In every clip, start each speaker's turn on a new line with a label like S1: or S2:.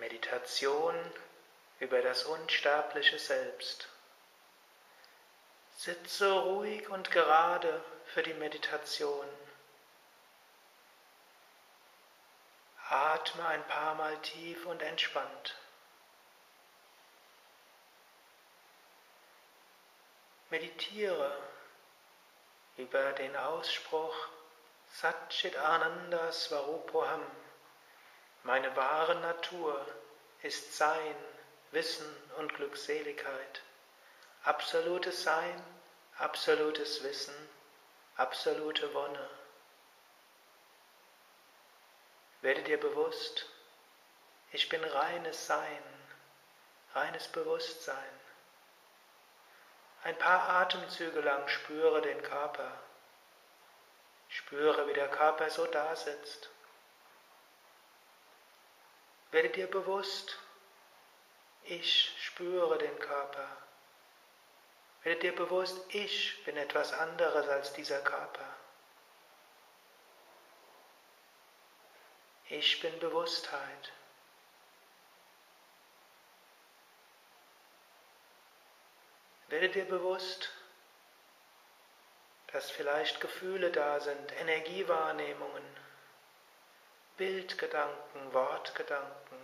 S1: Meditation über das unsterbliche Selbst. Sitze ruhig und gerade für die Meditation. Atme ein paar Mal tief und entspannt. Meditiere über den Ausspruch Satchit Ananda Svarupoham. Meine wahre Natur ist Sein, Wissen und Glückseligkeit. Absolutes Sein, absolutes Wissen, absolute Wonne. Werde dir bewusst, ich bin reines Sein, reines Bewusstsein. Ein paar Atemzüge lang spüre den Körper. Spüre, wie der Körper so da sitzt. Werde dir bewusst, ich spüre den Körper. Werde dir bewusst, ich bin etwas anderes als dieser Körper. Ich bin Bewusstheit. Werde dir bewusst, dass vielleicht Gefühle da sind, Energiewahrnehmungen, Bildgedanken, Wortgedanken.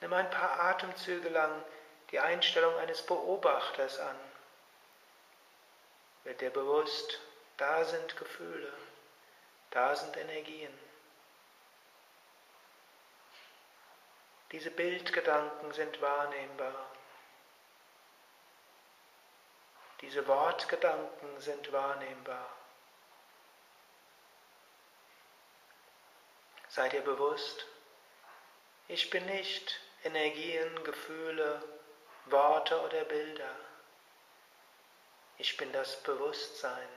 S1: Nimm ein paar Atemzüge lang die Einstellung eines Beobachters an. Wird dir bewusst, da sind Gefühle, da sind Energien. Diese Bildgedanken sind wahrnehmbar. Diese Wortgedanken sind wahrnehmbar. Sei dir bewusst, ich bin nicht Energien, Gefühle, Worte oder Bilder. Ich bin das Bewusstsein.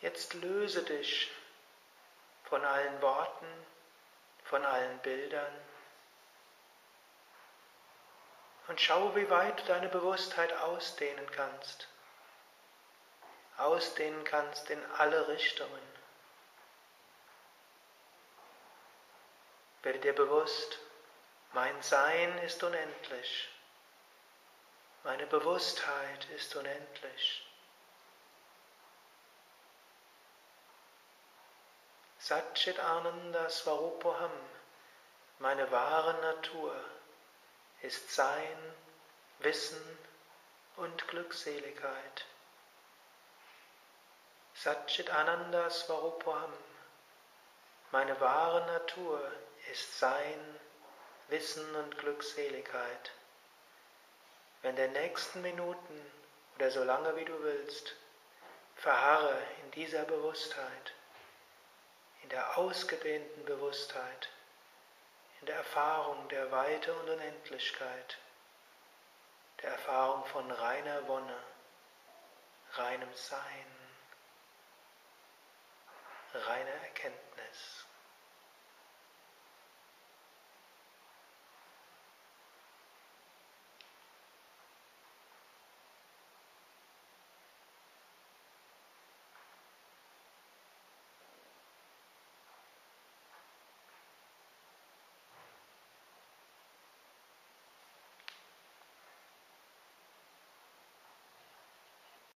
S1: Jetzt löse dich von allen Worten, von allen Bildern und schau, wie weit du deine Bewusstheit ausdehnen kannst ausdehnen kannst in alle Richtungen. Werde dir bewusst, mein Sein ist unendlich, meine Bewusstheit ist unendlich. Satchit Ananda Svarupoham, meine wahre Natur, ist Sein, Wissen und Glückseligkeit. Satchit Ananda Svarupam. Meine wahre Natur ist Sein, Wissen und Glückseligkeit. Wenn der nächsten Minuten oder so lange wie du willst, verharre in dieser Bewusstheit, in der ausgedehnten Bewusstheit, in der Erfahrung der Weite und Unendlichkeit, der Erfahrung von reiner Wonne, reinem Sein reine Erkenntnis.